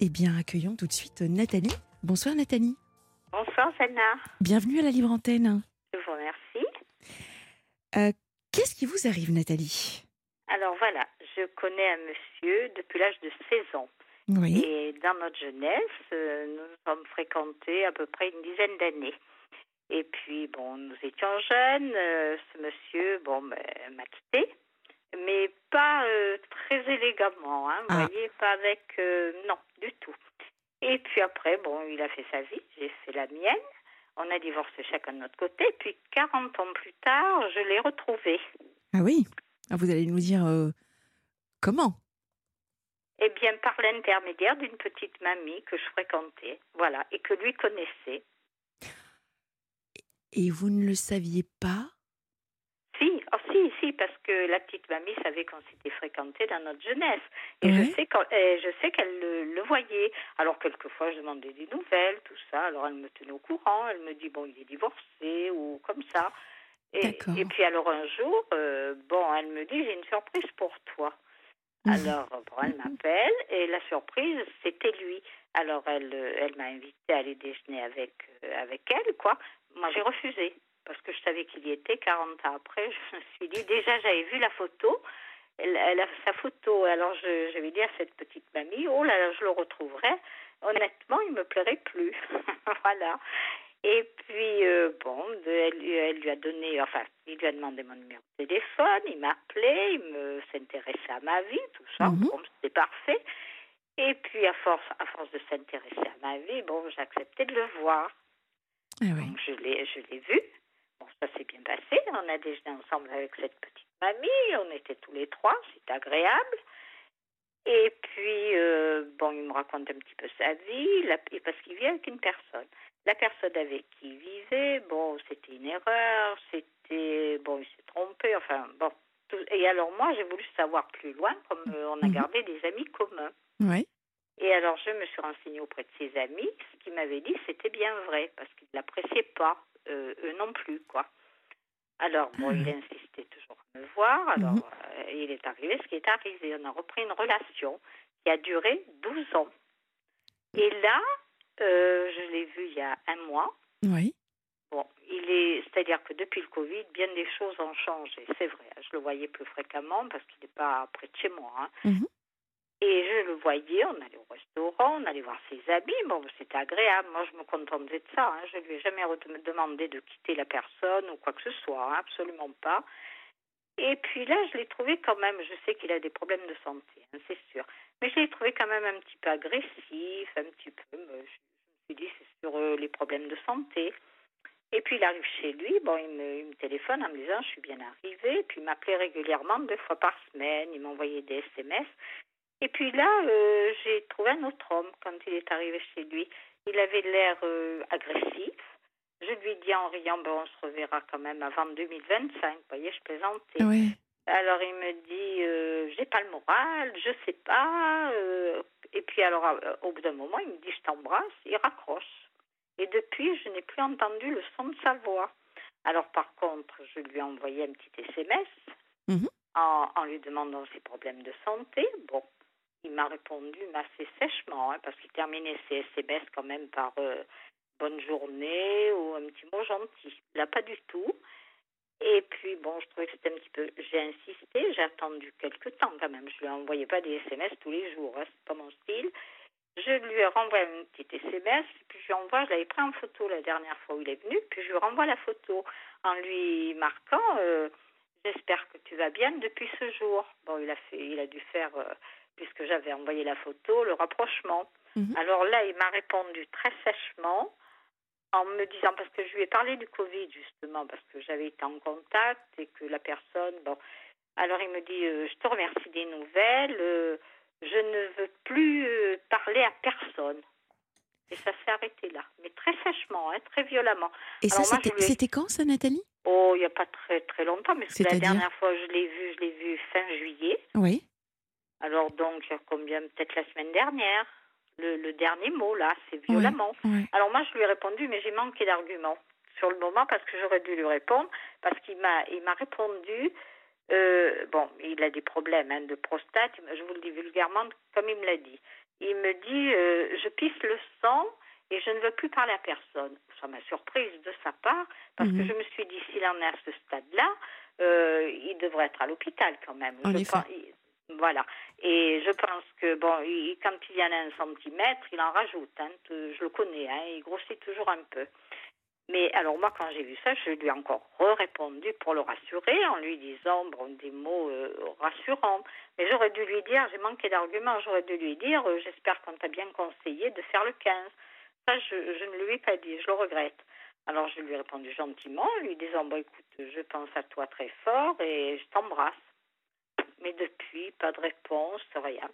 Eh bien, accueillons tout de suite Nathalie. Bonsoir Nathalie. Bonsoir, Sana. Bienvenue à la Libre Antenne. Je vous remercie. Euh, Qu'est-ce qui vous arrive Nathalie? Alors voilà, je connais un monsieur depuis l'âge de 16 ans. Oui. Et dans notre jeunesse, euh, nous nous sommes fréquentés à peu près une dizaine d'années. Et puis, bon, nous étions jeunes. euh, ce monsieur, bon, m'a quitté. Mais pas euh, très élégamment, hein, vous Ah. voyez, pas avec... euh, non, du tout. Et puis après, bon, il a fait sa vie, j'ai fait la mienne. On a divorcé chacun de notre côté. Puis 40 ans plus tard, je l'ai retrouvé. Ah oui. Ah, vous allez nous dire euh, comment? Eh bien, par l'intermédiaire d'une petite mamie que je fréquentais, voilà, et que lui connaissait. Et vous ne le saviez pas? Si, si, parce que la petite mamie savait qu'on s'était fréquenté dans notre jeunesse. Et je sais qu'elle le, le voyait. Alors, quelquefois, je demandais des nouvelles, tout ça. Alors, elle me tenait au courant. Elle me dit, bon, il est divorcé ou comme ça. Et, puis, alors, un jour, euh, bon, elle me dit, j'ai une surprise pour toi. Mhm. Alors, bon, elle m'appelle et la surprise, c'était lui. Alors, elle, euh, elle m'a invité à aller déjeuner avec, euh, avec elle, quoi. Moi, j'ai refusé parce que je savais qu'il y était 40 ans après. Je me suis dit, déjà, j'avais vu la photo. Elle, elle a sa photo. Alors, je, je vais dire à cette petite mamie, oh là là, je le retrouverai. Honnêtement, il me plairait plus. voilà. Et puis, euh, bon, elle, lui- elle lui a donné, enfin, il lui a demandé mon numéro de téléphone, il m'a appelé, il me s'intéressait à ma vie, tout ça, Mhm. bon, c'était parfait. Et puis, à force, à force de s'intéresser à ma vie, bon, j'ai accepté de le voir. Ah oui. Donc, je l'ai, je l'ai vu. Bon, ça s'est bien passé. On a déjeuné ensemble avec cette petite mamie. On était tous les trois. C'était agréable. Et puis, euh, bon, il me raconte un petit peu sa vie, la- et parce qu'il vit avec une personne. La personne avec qui il vivait, bon, c'était une erreur, c'était, bon, il s'est trompé, enfin, bon. tout- et alors, moi, j'ai voulu savoir plus loin, comme euh, on a Mhm. gardé des amis communs. Ouais. Et alors, je me suis renseignée auprès de ses amis. Ce qu'ils m'avaient dit, c'était bien vrai, parce qu'ils ne l'appréciaient pas, eux non plus, quoi. Alors, bon, Ah. il insistait toujours à me voir. Alors, Mhm. euh, il est arrivé ce qui est arrivé. On a repris une relation qui a duré 12 ans. Et là, euh, je l'ai vu il y a un mois. Oui. Bon, il est, c'est-à-dire que depuis le Covid, bien des choses ont changé. C'est vrai, je le voyais plus fréquemment parce qu'il n'est pas près de chez moi. hein. Mhm. Et je le voyais, on allait au restaurant, on allait voir ses amis. Bon, c'était agréable. Moi, je me contentais de ça. hein. Je lui ai jamais demandé de quitter la personne ou quoi que ce soit. hein, Absolument pas. Et puis là, je l'ai trouvé quand même, je sais qu'il a des problèmes de santé, hein, c'est sûr. Mais je l'ai trouvé quand même un petit peu agressif, un petit peu. mais Je, me suis dit, c'est sur euh, les problèmes de santé. Et puis il arrive chez lui, bon, il me, il me téléphone en me disant je suis bien arrivé, puis il m'appelait régulièrement deux fois par semaine, il m'envoyait des SMS. Et puis là, euh, j'ai trouvé un autre homme quand il est arrivé chez lui. Il avait l'air euh, agressif. Je lui dis en riant, ben, on se reverra quand même avant 2025. Vous voyez, je plaisantais. Alors il me dit, euh, j'ai pas le moral, je sais pas. euh, et puis alors, au bout d'un moment, il me dit, je t'embrasse, il raccroche. Et depuis, je n'ai plus entendu le son de sa voix. Alors par contre, je lui ai envoyé un petit SMS Mhm. en, en lui demandant ses problèmes de santé. Bon, il m'a répondu assez sèchement, hein, parce qu'il terminait ses SMS quand même par euh, bonne journée ou un petit mot gentil. Là, pas du tout. Et puis, bon, je trouvais que c'était un petit peu. J'ai insisté, j'ai attendu quelques temps quand même. Je lui envoyais pas des SMS tous les jours, hein, c'est pas mon style. Je lui ai renvoyé un petit SMS, puis je lui envoie, je l'avais pris en photo la dernière fois où il est venu, puis je lui renvoie la photo en lui marquant euh, J'espère que tu vas bien depuis ce jour. Bon, il a fait, il a dû faire, euh, puisque j'avais envoyé la photo, le rapprochement. Mhm. Alors là, il m'a répondu très sèchement en me disant, parce que je lui ai parlé du Covid justement, parce que j'avais été en contact et que la personne, bon, alors il me dit, euh, je te remercie des nouvelles, euh, je ne veux plus euh, parler à personne. Et ça s'est arrêté là, mais très sèchement, hein, très violemment. Et ça, Alors c'était quand ça, Nathalie? Oh, il n'y a pas très très longtemps, mais la dernière fois que je l'ai vu, je l'ai vu fin juillet. Oui. Alors donc, a combien Peut-être la semaine dernière. Le, le dernier mot, là, c'est violemment. Alors moi, je lui ai répondu, mais j'ai manqué d'arguments sur le moment parce que j'aurais dû lui répondre, parce qu'il m'a, il m'a répondu. euh, bon, il a des problèmes hein, de prostate. Je vous le dis vulgairement, comme il me l'a dit. Il me dit, euh, pisse le sang et je ne veux plus parler à personne. Ça m'a surprise de sa part, parce que Mhm. je me suis dit, s'il en est à ce stade-là, euh, il devrait être à l'hôpital quand même. En Je pense- il- voilà. Et je pense que, bon, il- quand il y en a un centimètre, il en rajoute. hein. Je le connais, hein, il grossit toujours un peu. Mais alors moi, quand j'ai vu ça, je lui ai encore répondu pour le rassurer en lui disant bon, des mots euh, rassurants. Mais j'aurais dû lui dire, j'ai manqué d'arguments, j'aurais dû lui dire, euh, j'espère qu'on t'a bien conseillé de faire le 15. Ça, je, je ne lui ai pas dit, je le regrette. Alors je lui ai répondu gentiment, en lui disant bon, écoute, je pense à toi très fort et je t'embrasse. Mais depuis, pas de réponse, rien.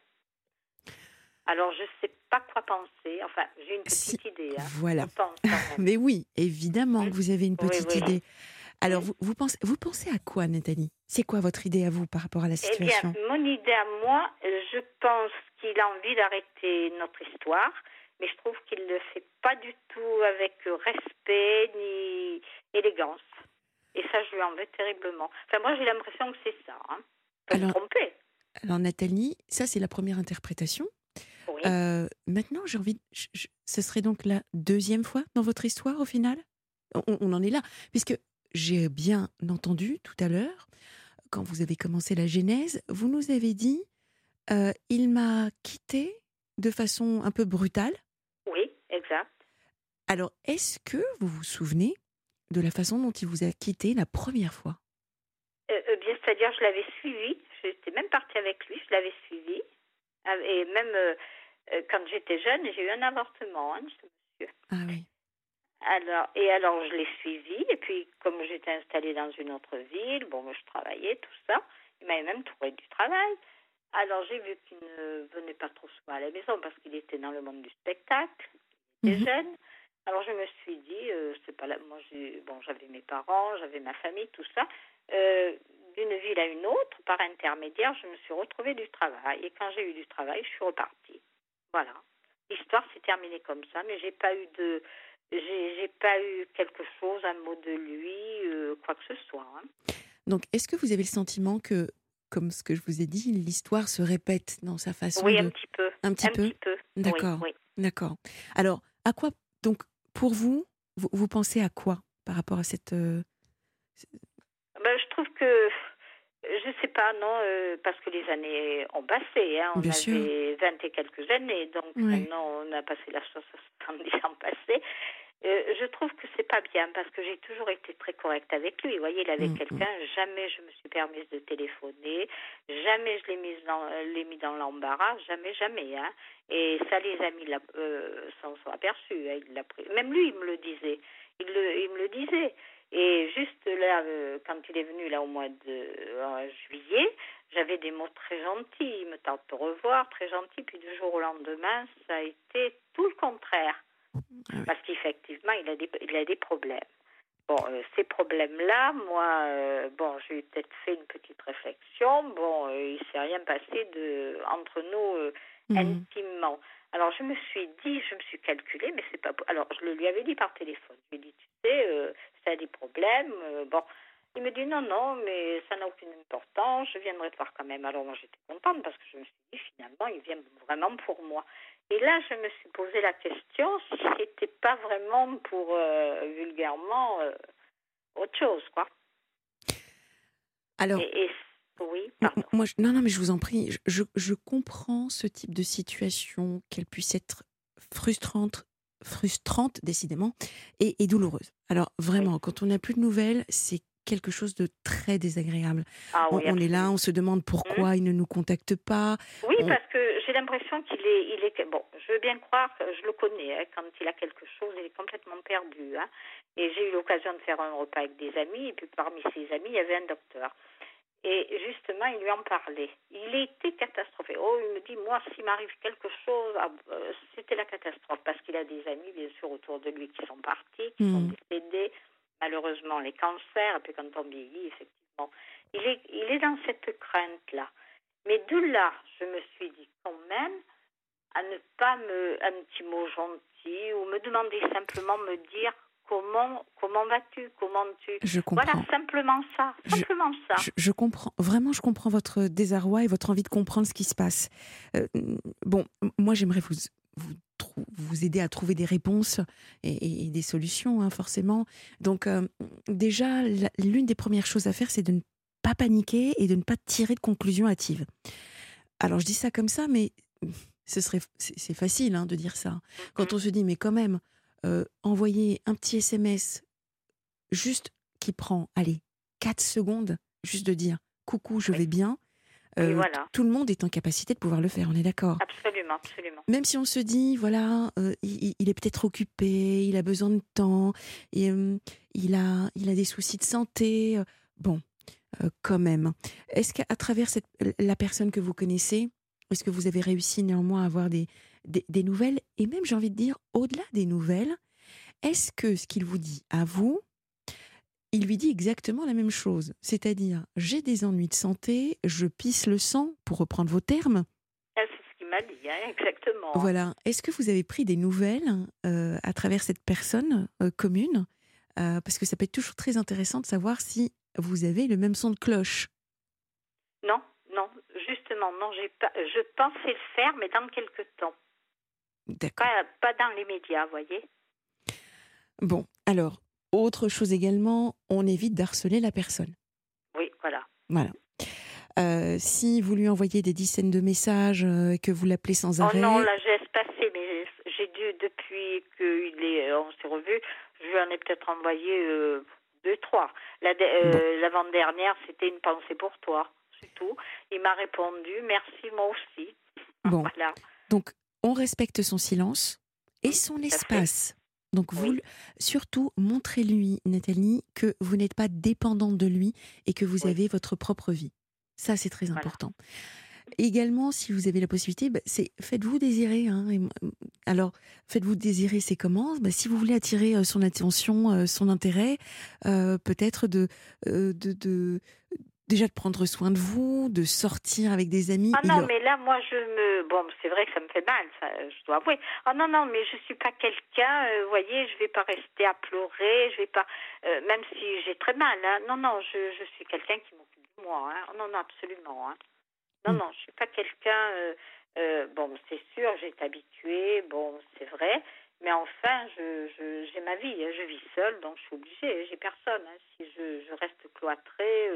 Alors je ne sais pas quoi penser. Enfin, j'ai une petite Si- idée. hein. Voilà. Pense. Mais oui, évidemment que vous avez une petite oui. idée. Alors, vous, vous, pensez, vous pensez à quoi, Nathalie? C'est quoi votre idée à vous par rapport à la Eh bien, situation? mon idée à moi, je pense qu'il a envie d'arrêter notre histoire, mais je trouve qu'il ne le fait pas du tout avec respect ni élégance. Et ça, je lui en veux terriblement. Enfin, moi, j'ai l'impression que c'est ça. Hein. Alors- tromper. Alors, Nathalie, ça, c'est la première interprétation. Oui. Euh, maintenant, j'ai envie. de- je- je- ce serait donc la deuxième fois dans votre histoire, au final? On, on en est là. Puisque j'ai bien entendu tout à l'heure, quand vous avez commencé la genèse, vous nous avez dit euh, il m'a quitté de façon un peu brutale. Oui, exact. Alors, est-ce que vous vous souvenez de la façon dont il vous a quitté la première fois? Euh, c'est-à-dire, je l'avais suivi. J'étais même partie avec lui. Je l'avais suivi. Ah, Et même euh, euh, quand j'étais jeune, j'ai eu un avortement, hein, ce monsieur. Ah oui. Alors, et alors, je l'ai suivi. Et puis, comme j'étais installée dans une autre ville, bon, je travaillais, tout ça. Il m'avait même trouvé du travail. Alors, j'ai vu qu'il ne venait pas trop souvent à la maison parce qu'il était dans le monde du spectacle. Il était Mhm. jeune. Alors, je me suis dit, euh, c'est pas là. Moi, bon, j'avais mes parents, j'avais ma famille, tout ça. Euh, d'une ville à une autre, par intermédiaire, je me suis retrouvée du travail. Et quand j'ai eu du travail, je suis repartie. Voilà. L'histoire s'est terminée comme ça, mais j'ai pas eu de, j'ai j'ai pas eu quelque chose, un mot de lui, euh, quoi que ce soit. hein. Donc, est-ce que vous avez le sentiment que, comme ce que je vous ai dit, l'histoire se répète dans sa façon Oui, de... un petit peu. Un petit un peu petit peu. Oui, D'accord. Oui, D'accord. Alors, à quoi, donc, pour vous, vous, vous pensez à quoi par rapport à cette... euh, trouve que, je sais pas, non, euh, parce que les années ont passé. Hein, on Bien avait 20 et quelques années, donc maintenant on a passé la 70 ans passés. Euh, je trouve que c'est pas bien parce que j'ai toujours été très correcte avec lui. Vous voyez, il avait Mm, quelqu'un, jamais je me suis permise de téléphoner, jamais je l'ai mis dans, l'ai mis dans l'embarras, jamais, jamais. Hein. Et ça, les amis euh, s'en sont aperçus. hein, il l'a pris. Même lui, il me le disait. Il, le, il me le disait. Et juste là, euh, quand il est venu là au mois de euh, juillet, j'avais des mots très gentils. Il me tente de revoir, très gentil. Puis du jour au lendemain, ça a été tout le contraire. Ah. Parce qu'effectivement, il, a des- il a des problèmes. Bon, euh, ces problèmes-là, moi, euh, bon, j'ai peut-être fait une petite réflexion. Bon, euh, il s'est rien passé de entre nous euh, mhm. intimement. Alors je me suis dit, je me suis calculée, mais c'est pas. Alors je le lui avais dit par téléphone. Je lui ai dit, tu sais, euh, ça a des problèmes. euh, bon, il me dit non, non, mais ça n'a aucune importance. Je viendrai te voir quand même. Alors moi j'étais contente parce que je me suis dit finalement, il vient vraiment pour moi. Et là, je me suis posé la question si c'était pas vraiment pour euh, vulgairement euh, autre chose, quoi. Alors, Et, et- oui, pardon. moi, je- non, non, mais je vous en prie, je, je- comprends ce type de situation, qu'elle puisse être frustrante, frustrante décidément, et, et douloureuse. Alors, vraiment, quand on n'a plus de nouvelles, c'est quelque chose de très désagréable. Ah On, oui, on est là, on se demande pourquoi il ne nous contacte pas. Oui, On- parce que j'ai l'impression qu'il est, il est, bon, je veux bien croire, que je le connais, hein, quand il a quelque chose, il est complètement perdu. hein. Et j'ai eu l'occasion de faire un repas avec des amis, et puis parmi ses amis, il y avait un docteur. Et justement, il lui en parlait. Il était catastrophé. Oh, il me dit, moi, s'il m'arrive quelque chose, ah, euh, c'était la catastrophe, parce qu'il a des amis, bien sûr, autour de lui qui sont partis, qui sont Mhm. décédés, malheureusement, les cancers, et puis quand on vieillit, effectivement. Il est, il est dans cette crainte-là. Mais de là, je me suis dit quand même à ne pas me un petit mot gentil ou me demander simplement me dire comment comment vas-tu? Comment tu? Je comprends. voilà simplement ça Je- simplement ça Je, je comprends, vraiment, je comprends votre désarroi et votre envie de comprendre ce qui se passe. Euh, bon, moi, j'aimerais vous, vous, vous aider à trouver des réponses et, des solutions, hein, forcément. Donc, euh, déjà, l'une des premières choses à faire, c'est de ne pas paniquer et de ne pas tirer de conclusions hâtives. Alors, je dis ça comme ça, mais ce serait, c'est facile hein, de dire ça. Quand on se dit, mais quand même, euh, envoyer un petit SMS juste qui prend, allez, 4 secondes, juste de dire coucou, je vais bien. Euh, tout le monde est en capacité de pouvoir le faire, on est d'accord Absolument, absolument. Même si on se dit, voilà, euh, il, est peut-être occupé, il a besoin de temps, et, il, a, il a des soucis de santé. bon, quand même. Est-ce qu'à travers cette, la personne que vous connaissez, est-ce que vous avez réussi néanmoins à avoir des, des, nouvelles Et même, j'ai envie de dire, au-delà des nouvelles, est-ce que ce qu'il vous dit à vous, il lui dit exactement la même chose? C'est-à-dire, j'ai des ennuis de santé, je pisse le sang, pour reprendre vos termes. Ah, c'est ce qu'il m'a dit, hein, exactement. Voilà. Est-ce que vous avez pris des nouvelles euh, à travers cette personne euh, commune? Euh, Parce que ça peut être toujours très intéressant de savoir si vous avez le même son de cloche. Non, non, justement, non, pas, je pensais le faire, mais dans quelques temps. D'accord. Pas, dans les médias, vous voyez. Bon, alors, autre chose également, on évite d'harceler la personne. Oui, voilà. Voilà. Euh, si vous lui envoyez des dizaines de messages euh, que vous l'appelez sans arrêt. Oh non, là j'ai espacé, mais j'ai dû depuis qu'il est, on s'est revu, je lui en ai peut-être envoyé euh, deux, trois. L'avant-dernière, c'était une pensée pour toi c'est tout. Il m'a répondu merci, moi aussi. Bon. Donc, on respecte son silence et son espace. Donc, vous, surtout, montrez-lui, Nathalie, que vous n'êtes pas dépendante de lui et que vous avez votre propre vie. Ça, c'est très important. Également, si vous avez la possibilité, bah, c'est faites-vous désirer. Hein, alors, faites-vous désirer, c'est comment? Bah, Si vous voulez attirer euh, son attention, euh, son intérêt, euh, peut-être de, de, de, déjà de prendre soin de vous, de sortir avec des amis. Ah non, mais là, moi, je me. Bon, c'est vrai que ça me fait mal, ça, je dois avouer. Ah non, non, mais je suis pas quelqu'un, euh, vous voyez, je vais pas rester à pleurer, je vais pas. Euh, même si j'ai très mal, hein. Non, non, je, je suis quelqu'un qui m'occupe de moi, hein. Non, non, absolument, hein. Non, mm. non, je suis pas quelqu'un. Euh, bon, c'est sûr, j'ai été habituée, bon, c'est vrai. Mais enfin, je, je, j'ai ma vie, hein. je vis seule, donc je suis obligée, j'ai personne. Hein. Si je, je reste cloîtrée,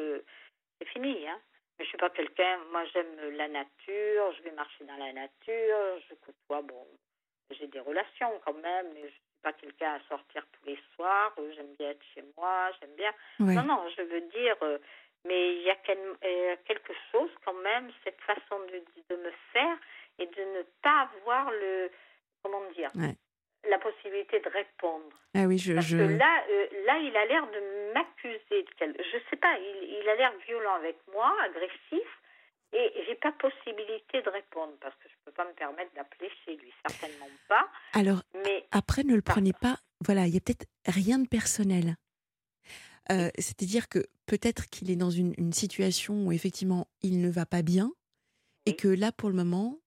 c'est fini. Hein. Mais je suis pas quelqu'un, moi j'aime la nature, je vais marcher dans la nature, je côtoie, bon, j'ai des relations quand même, mais je suis pas quelqu'un à sortir tous les soirs, j'aime bien être chez moi, j'aime bien. Non, non, je veux dire, euh, mais il y a quelque chose quand même, cette façon de, de me faire et de ne pas avoir le, comment dire, la possibilité de répondre. Ah oui, je, Parce que là, euh, là, il a l'air de m'accuser de quelque... Je sais pas, il, il a l'air violent avec moi, agressif, et j'ai pas possibilité de répondre parce que je peux pas me permettre d'appeler chez lui, certainement pas. Alors, mais après, ne le prenez pas. Voilà, il y a peut-être rien de personnel. Euh, c'est-à-dire que peut-être qu'il est dans une, une, situation où effectivement il ne va pas bien et que là, pour le moment,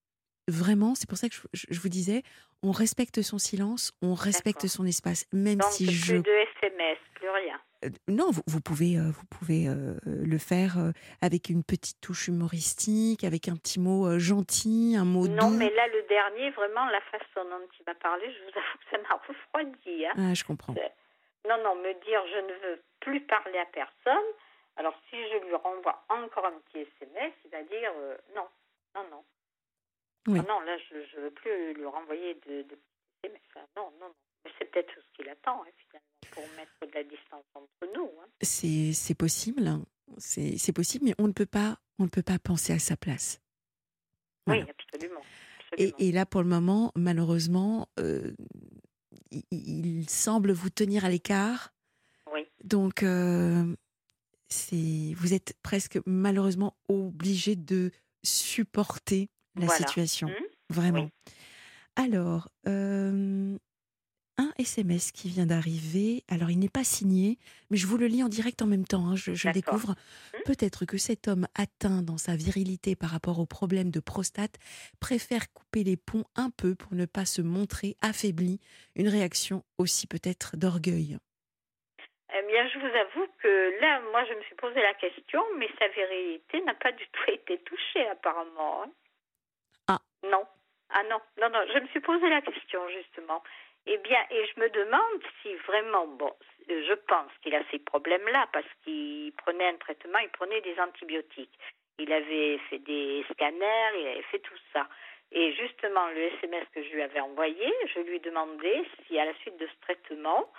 vraiment, c'est pour ça que je, vous disais, on respecte son silence, on respecte son espace, même si plus je. de SMS, plus rien. Euh, non, vous, pouvez, euh, vous pouvez euh, le faire avec une petite touche humoristique, avec un petit mot gentil, un mot doux. Non, mais là, le dernier, vraiment, la façon dont il m'a parlé, je vous avoue que ça m'a refroidi. Hein. Ah, je comprends. Non, non, me dire je ne veux plus parler à personne. Alors, si je lui renvoie encore un petit SMS, il va dire non, non, non. Ah non, là, je ne veux plus lui renvoyer de, de mais non, non, non. C'est peut-être ce qu'il attend, hein, finalement, pour mettre de la distance entre nous. Hein. C'est possible, hein. c'est possible, mais on ne peut pas, on ne peut pas penser à sa place. Oui, absolument. Et, et, là, pour le moment, malheureusement, euh, il, semble vous tenir à l'écart. Oui. Donc, euh, vous êtes presque malheureusement obligé de supporter la situation. Mmh. Vraiment. Alors, un SMS qui vient d'arriver. Alors, il n'est pas signé, mais je vous le lis en direct en même temps. Hein, je, découvre. Mmh. Peut-être que cet homme atteint dans sa virilité par rapport au problème de prostate préfère couper les ponts un peu pour ne pas se montrer affaibli. Une réaction aussi peut-être d'orgueil. Eh bien, je vous avoue que là, moi, je me suis posé la question, mais sa virilité n'a pas du tout été touchée apparemment. Hein. Non. Ah non, non, non, je me suis posé la question justement. Eh bien, et je me demande si vraiment, bon, je pense qu'il a ces problèmes-là parce qu'il prenait un traitement, il prenait des antibiotiques. Il avait fait des scanners, il avait fait tout ça. Et justement, le SMS que je lui avais envoyé, je lui ai demandé si à la suite de ce traitement,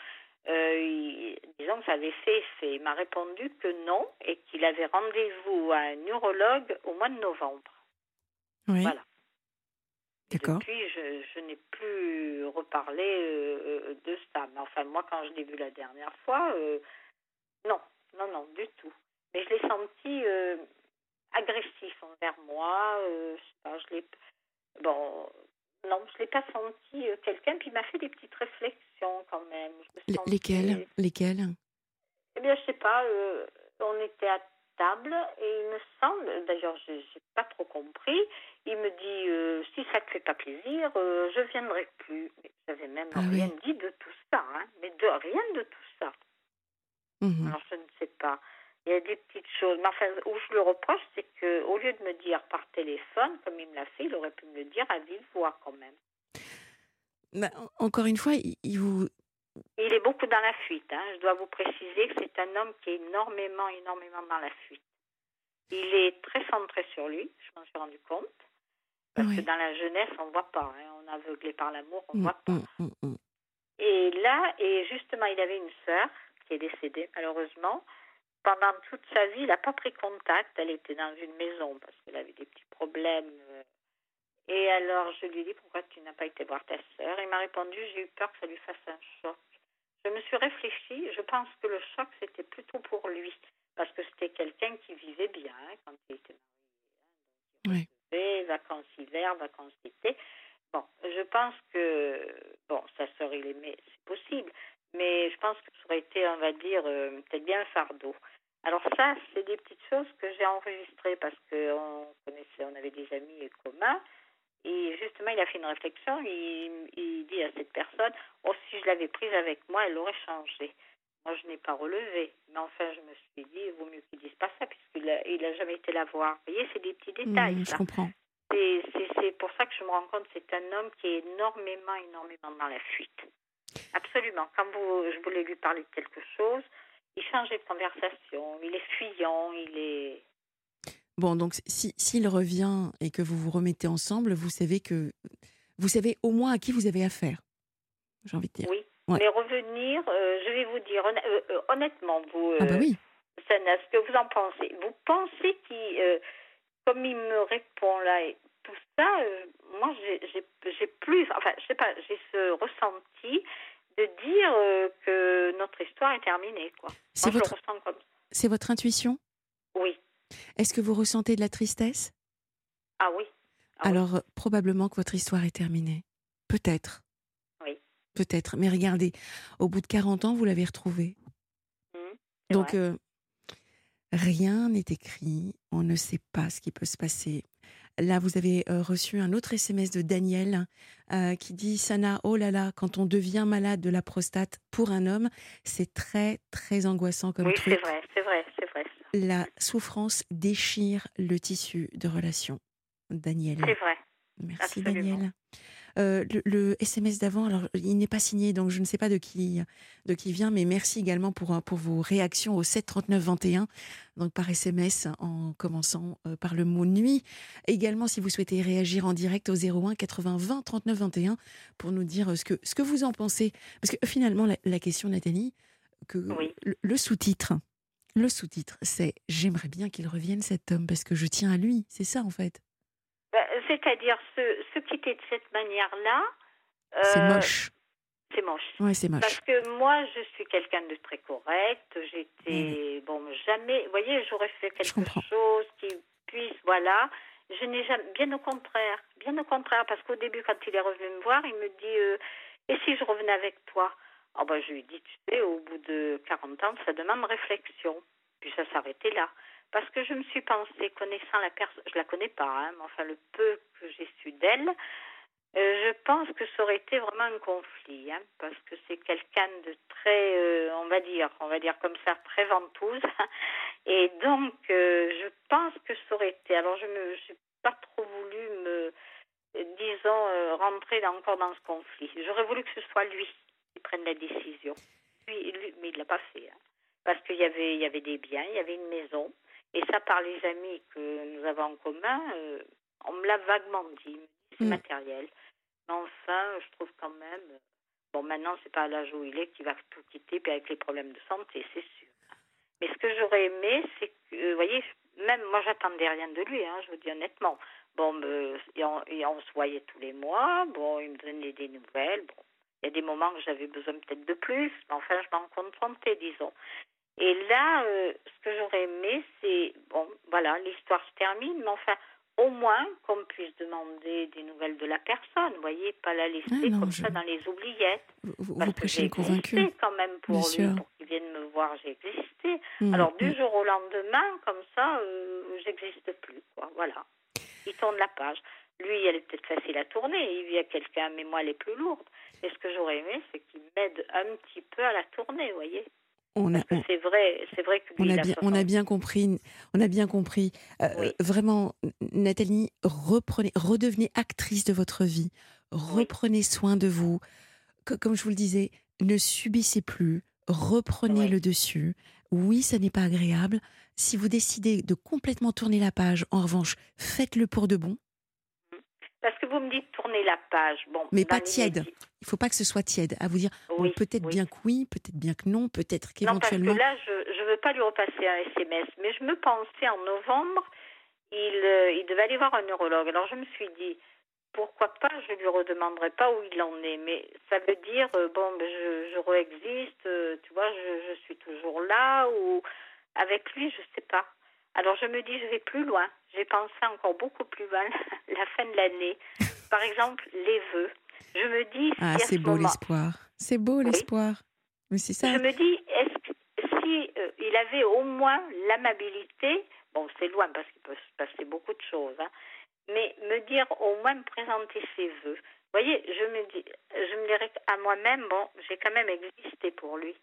euh, disons que ça avait fait effet. Il m'a répondu que non et qu'il avait rendez-vous à un neurologue au mois de novembre. Oui. Voilà. D'accord. Depuis, je, je n'ai plus reparlé euh, de ça. Mais enfin, moi, quand je l'ai vu la dernière fois, euh, non, non, non, du tout. Mais je l'ai senti euh, agressif envers moi. Euh, je sais pas, je l'ai. Bon, non, je l'ai pas senti euh, quelqu'un. Puis il m'a fait des petites réflexions quand même. Je me L- sentais- lesquels Lesquels Eh bien, je sais pas. euh, on était à et il me semble, d'ailleurs, je n'ai pas trop compris. Il me dit euh, si ça te fait pas plaisir, euh, je viendrai plus. Mais j'avais même Ah rien oui. dit de tout ça, hein, mais de rien de tout ça. Mhm. Alors je ne sais pas. Il y a des petites choses. Mais enfin, où je le reproche, c'est que au lieu de me dire par téléphone, comme il me l'a fait, il aurait pu me le dire à vive voix quand même. Bah, en- encore une fois, il vous. Il est beaucoup dans la fuite. Hein. Je dois vous préciser que c'est un homme qui est énormément, énormément dans la fuite. Il est très centré sur lui, je m'en suis rendu compte. Parce que dans la jeunesse, on ne voit pas. hein. On est aveuglé par l'amour, on ne Mm, voit pas. mm, mm. Et là, et justement, il avait une sœur qui est décédée, malheureusement. Pendant toute sa vie, il n'a pas pris contact. Elle était dans une maison parce qu'elle avait des petits problèmes. Et alors, je lui ai dit, pourquoi tu n'as pas été voir ta sœur? Il m'a répondu, j'ai eu peur que ça lui fasse un choc. Je me suis réfléchi, je pense que le choc, c'était plutôt pour lui. Parce que c'était quelqu'un qui vivait bien hein, quand il était marié. hein. Il recevait vacances hiver, vacances été. Bon, je pense que, bon, sa sœur, il aimait, c'est possible, mais je pense que ça aurait été, on va dire, euh, peut-être bien un fardeau. Alors ça, c'est des petites choses que j'ai enregistrées parce qu'on connaissait, on avait des amis communs. Et justement, il a fait une réflexion. Il, il dit à cette personne, oh, si je l'avais prise avec moi, elle aurait changé. Moi, je n'ai pas relevé. Mais enfin, je me suis dit, il vaut mieux qu'il dise pas ça, puisqu'il n'a il a jamais été la voir. Vous voyez, c'est des petits détails. Mm, ça. je comprends. C'est- pour ça que je me rends compte c'est un homme qui est énormément, énormément dans la fuite. Absolument. Quand vous, je voulais lui parler de quelque chose, il changeait de conversation, il est fuyant, il est... Bon, donc si s'il revient et que vous vous remettez ensemble, vous savez que vous savez au moins à qui vous avez affaire. J'ai envie de dire. Oui. Ouais. Mais revenir, euh, je vais vous dire, euh, euh, honnêtement, vous, Ah bah oui. Sana, ce que vous en pensez, vous pensez qu'il, comme il me répond là et tout ça, moi j'ai- plus, enfin je sais pas, j'ai ce ressenti de dire que notre histoire est terminée, quoi. C'est votre c'est votre intuition? Oui. Est-ce que vous ressentez de la tristesse? Ah oui. Ah oui. Alors probablement que votre histoire est terminée. Peut-être. Oui. Peut-être. Mais regardez, au bout de 40 ans, vous l'avez retrouvé. Mhm, c'est Donc euh, rien n'est écrit. On ne sait pas ce qui peut se passer. Là, vous avez euh, reçu un autre SMS de Daniel euh, qui dit Sana, oh là là, quand on devient malade de la prostate pour un homme, c'est très très angoissant comme oui, truc. vrai, c'est vrai, c'est vrai. La souffrance déchire le tissu de relation. Daniel. C'est vrai. Merci absolument. Daniel. Euh, le, le SMS d'avant, alors il n'est pas signé, donc je ne sais pas de qui de qui vient, mais merci également pour pour vos réactions au 7 39 21, donc par SMS en commençant euh, par le mot nuit. Également, si vous souhaitez réagir en direct au 01 80 20 39 21 pour nous dire euh, ce que ce que vous en pensez, parce que finalement la, la question Nathalie, que Oui. le, le sous-titre, le sous-titre, c'est j'aimerais bien qu'il revienne cet homme parce que je tiens à lui, c'est ça en fait? Ben, C'est-à-dire, se, se quitter de cette manière-là, C'est euh, moche. C'est moche. Ouais, c'est moche. Parce que moi, je suis quelqu'un de très correct. J'étais, bon, jamais, vous voyez, j'aurais fait quelque chose qui puisse, voilà. Je n'ai jamais, bien au contraire, bien au contraire, parce qu'au début, quand il est revenu me voir, il me dit, euh, et si je revenais avec toi? Ah ben, je lui ai dit, tu sais, au bout de 40 ans, ça demande réflexion. Puis ça s'arrêtait là. Parce que je me suis pensé, connaissant la personne, je la connais pas, hein, mais enfin le peu que j'ai su d'elle, euh, je pense que ça aurait été vraiment un conflit, hein, parce que c'est quelqu'un de très, euh, on va dire, on va dire comme ça, très ventouse, et donc euh, je pense que ça aurait été. Alors je me, j'ai pas trop voulu me disons, rentrer encore dans ce conflit. J'aurais voulu que ce soit lui qui prenne la décision. Lui, mais il ne l'a pas fait. Hein. Parce qu'il y avait, il y avait des biens, il y avait une maison. Et ça, par les amis que nous avons en commun, on me l'a vaguement dit. C'est mm. matériel. Mais enfin, je trouve quand même. Bon, maintenant, c'est pas à l'âge où il est qu'il va tout quitter, puis avec les problèmes de santé, c'est sûr. Mais ce que j'aurais aimé, c'est que, vous voyez, même moi, j'attendais rien de lui, hein, je vous dis honnêtement. Bon, et on, se voyait tous les mois. Bon, il me donnait des nouvelles. Bon, il y a des moments que j'avais besoin peut-être de plus, mais enfin, je m'en contentais, disons. Et là, euh, ce que j'aurais aimé, c'est, bon, voilà, l'histoire se termine, mais enfin, au moins qu'on puisse demander des nouvelles de la personne, vous voyez, pas la laisser ah comme ça dans les oubliettes. Vous, vous prêchez convaincu. quand même pour lui, pour qu'il vienne me voir, j'ai existé. Mm, Alors du mm. jour au lendemain, comme ça, euh, j'existe plus, quoi. Voilà. Il tourne la page. Lui, elle est peut-être facile à tourner. Il vit à quelqu'un, mais moi, elle est plus lourde. Et ce que j'aurais aimé, c'est qu'il m'aide un petit peu à la tourner, vous voyez on a, c'est vrai, c'est vrai que on a bien, on a bien compris, on a bien compris. Euh, vraiment, Nathalie, reprenez, redevenez actrice de votre vie, reprenez soin de vous. comme je vous le disais, ne subissez plus, reprenez le dessus. Oui, ça n'est pas agréable. Si vous décidez de complètement tourner la page, en revanche, faites-le pour de bon. Parce que vous me dites tourner la page. Bon, mais pas tiède. Il ne faut pas que ce soit tiède. À vous dire, peut-être bien que oui, peut-être bien que non, peut-être qu'éventuellement. Non, parce que là, je ne veux pas lui repasser un SMS. Mais je me pensais en novembre, il, euh, il devait aller voir un neurologue. Alors je me suis dit, pourquoi pas, je ne lui redemanderai pas où il en est. Mais ça veut dire, euh, bon, ben, je, je réexiste, euh, tu vois, je, je suis toujours là, ou avec lui, je ne sais pas. Alors je me dis, je vais plus loin. J'ai pensé encore beaucoup plus loin, la fin de l'année. Par exemple, les vœux. Je me dis. Ah, c'est beau l'espoir. C'est beau l'espoir. Mais c'est ça. Je me dis, est-ce que si euh, il avait au moins l'amabilité, bon, c'est loin parce qu'il peut se passer beaucoup de choses, hein, mais me dire au moins me présenter ses vœux. Vous voyez, je me dis, je me dirais à moi-même, bon, j'ai quand même existé pour lui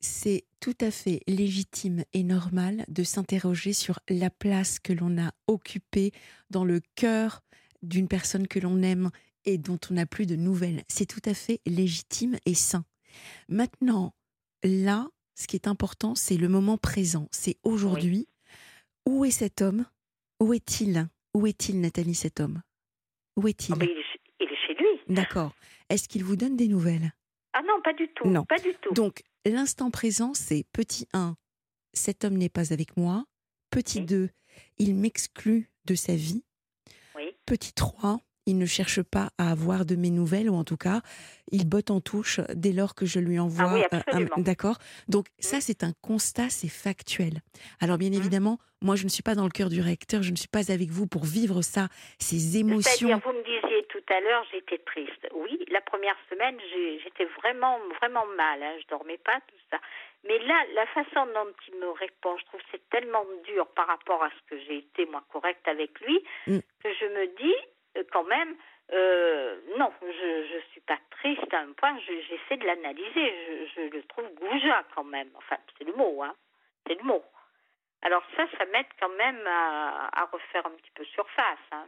c'est tout à fait légitime et normal de s'interroger sur la place que l'on a occupée dans le cœur d'une personne que l'on aime et dont on n'a plus de nouvelles. C'est tout à fait légitime et sain. Maintenant, là, ce qui est important, c'est le moment présent. C'est aujourd'hui. Où est cet homme? Où est-il? Où est-il, Nathalie, cet homme? Où est-il? Oh, il, est chez lui. D'accord. Est-ce qu'il vous donne des nouvelles? Ah non, pas du tout. Non. Pas du tout. Donc, L'instant présent, c'est petit 1, cet homme n'est pas avec moi. Petit 2, il m'exclut de sa vie. Petit 3, il ne cherche pas à avoir de mes nouvelles, ou en tout cas, il botte en touche dès lors que je lui ah envoie un. D'accord Donc, ça, mmh. c'est un constat, c'est factuel. Alors, bien mmh. évidemment, moi, je ne suis pas dans le cœur du recteur, je ne suis pas avec vous pour vivre ça, ces émotions. Vous me disiez tout à l'heure, j'étais triste. Oui, la première semaine, j'étais vraiment, vraiment mal. Hein, je dormais pas, tout ça. Mais là, la façon dont il me répond, je trouve c'est tellement dur par rapport à ce que j'ai été, moi, correcte avec lui, mmh. que je me dis, quand même, euh, non, je ne suis pas triste à un point, j'essaie de l'analyser, je, le trouve goujat quand même, enfin, c'est le mot, hein, c'est le mot. Alors ça, ça m'aide quand même à, refaire un petit peu surface. Hein.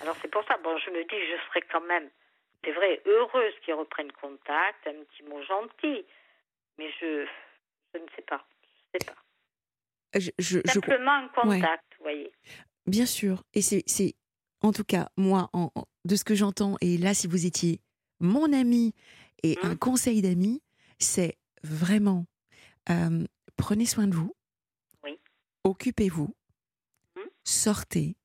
Alors c'est pour ça, bon, je me dis, je serais quand même, c'est vrai, heureuse qu'ils reprennent contact, un petit mot gentil, mais je, je ne sais pas, je sais pas. Je, Simplement un contact, vous voyez. Bien sûr, et c'est en tout cas, moi, de ce que j'entends, et là, si vous étiez mon ami et un mmh. conseil d'ami, c'est vraiment euh, prenez soin de vous, occupez-vous, mmh. sortez,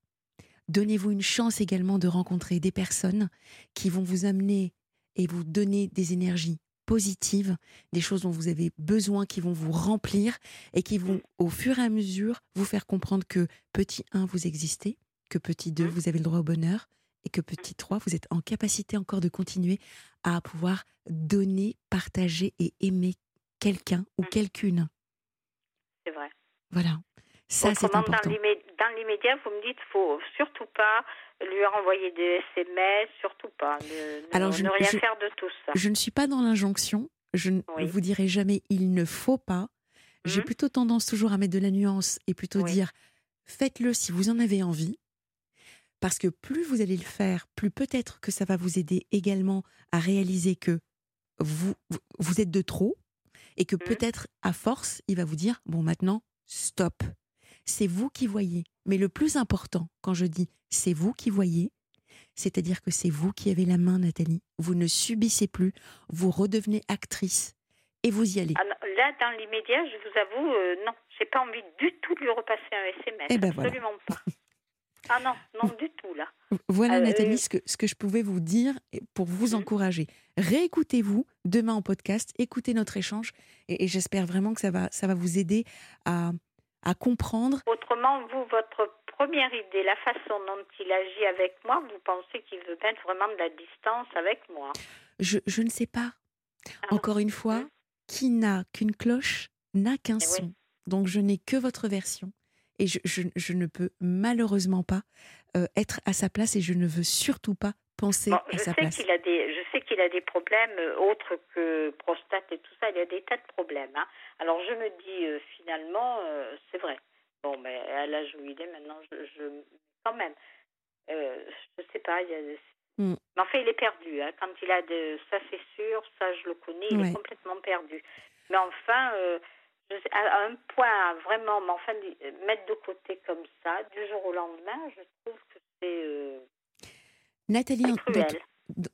donnez-vous une chance également de rencontrer des personnes qui vont vous amener et vous donner des énergies positives, des choses dont vous avez besoin, qui vont vous remplir et qui vont, mmh. au fur et à mesure, vous faire comprendre que petit 1, vous existez, que petit 2, mmh. vous avez le droit au bonheur, et que petit 3, vous êtes en capacité encore de continuer à pouvoir donner, partager et aimer quelqu'un ou mmh. quelqu'une. C'est vrai. Voilà. Ça, c'est important. Dans l'immédiat, vous me dites, faut surtout pas lui renvoyer des SMS, surtout pas. Ne, Alors, je, ne rien faire de tout ça. Je ne suis pas dans l'injonction. Je ne vous dirai jamais il ne faut pas. J'ai mmh. plutôt tendance toujours à mettre de la nuance et plutôt dire faites-le si vous en avez envie. Parce que plus vous allez le faire, plus peut-être que ça va vous aider également à réaliser que vous, vous êtes de trop et que Mmh. peut-être à force, il va vous dire, bon maintenant, stop. C'est vous qui voyez. Mais le plus important, quand je dis c'est vous qui voyez, c'est-à-dire que c'est vous qui avez la main, Nathalie. Vous ne subissez plus, vous redevenez actrice et vous y allez. Ah là, dans l'immédiat, je vous avoue, euh, non, j'ai pas envie du tout de lui repasser un SMS. Eh ben voilà. absolument pas. Ah non, non du tout là. Voilà, Euh, Nathalie, ce que, ce que je pouvais vous dire pour vous Mhm. encourager. Réécoutez-vous demain en podcast, écoutez notre échange et, et j'espère vraiment que ça va, ça va vous aider à, à comprendre. Autrement, vous, votre première idée, la façon dont il agit avec moi, vous pensez qu'il veut mettre vraiment de la distance avec moi? Je, je ne sais pas. Ah, Encore une fois, Mhm. qui n'a qu'une cloche n'a qu'un Eh oui. son. Donc je n'ai que votre version. Et je, je- je ne peux malheureusement pas euh, être à sa place et je ne veux surtout pas penser Bon, à sa place. qu'il a des, je sais qu'il a des problèmes euh, autres que prostate et tout ça. Il a des tas de problèmes. hein. Alors je me dis euh, finalement, euh, c'est vrai. Bon, mais à l'âge où il est maintenant, je, je- quand même, je sais pas. Il y a, Mm. mais enfin, il est perdu. hein. Quand il a de, ça c'est sûr, ça je le connais. Il Ouais. est complètement perdu. Mais enfin. euh, je sais- à un point vraiment, mais enfin, di- mettre de côté comme ça, du jour au lendemain, je trouve que c'est euh, Nathalie, dans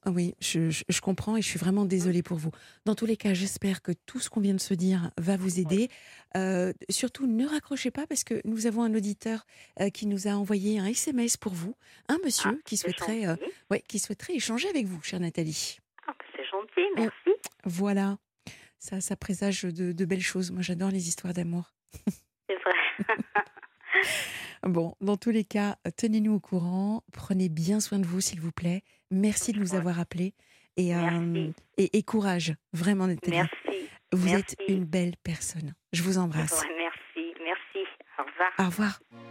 ah oui, je, je- je comprends et je suis vraiment désolée pour vous. Dans tous les cas, j'espère que tout ce qu'on vient de se dire va vous aider. Euh, surtout, ne raccrochez pas parce que nous avons un auditeur euh, qui nous a envoyé un SMS pour vous, un monsieur Ah, qui souhaiterait, euh, ouais, qui souhaiterait échanger avec vous, chère Nathalie. Ah, bah, c'est gentil, merci. Voilà, ça, ça présage de, de belles choses. Moi, j'adore les histoires d'amour. C'est vrai. Bon, dans tous les cas, tenez-nous au courant. Prenez bien soin de vous, s'il vous plaît. Merci de nous avoir appelés. Et, euh, et, et courage, vraiment, Nathalie. Merci. Vous merci. êtes une belle personne. Je vous embrasse. Merci. Merci. Au revoir. Au revoir.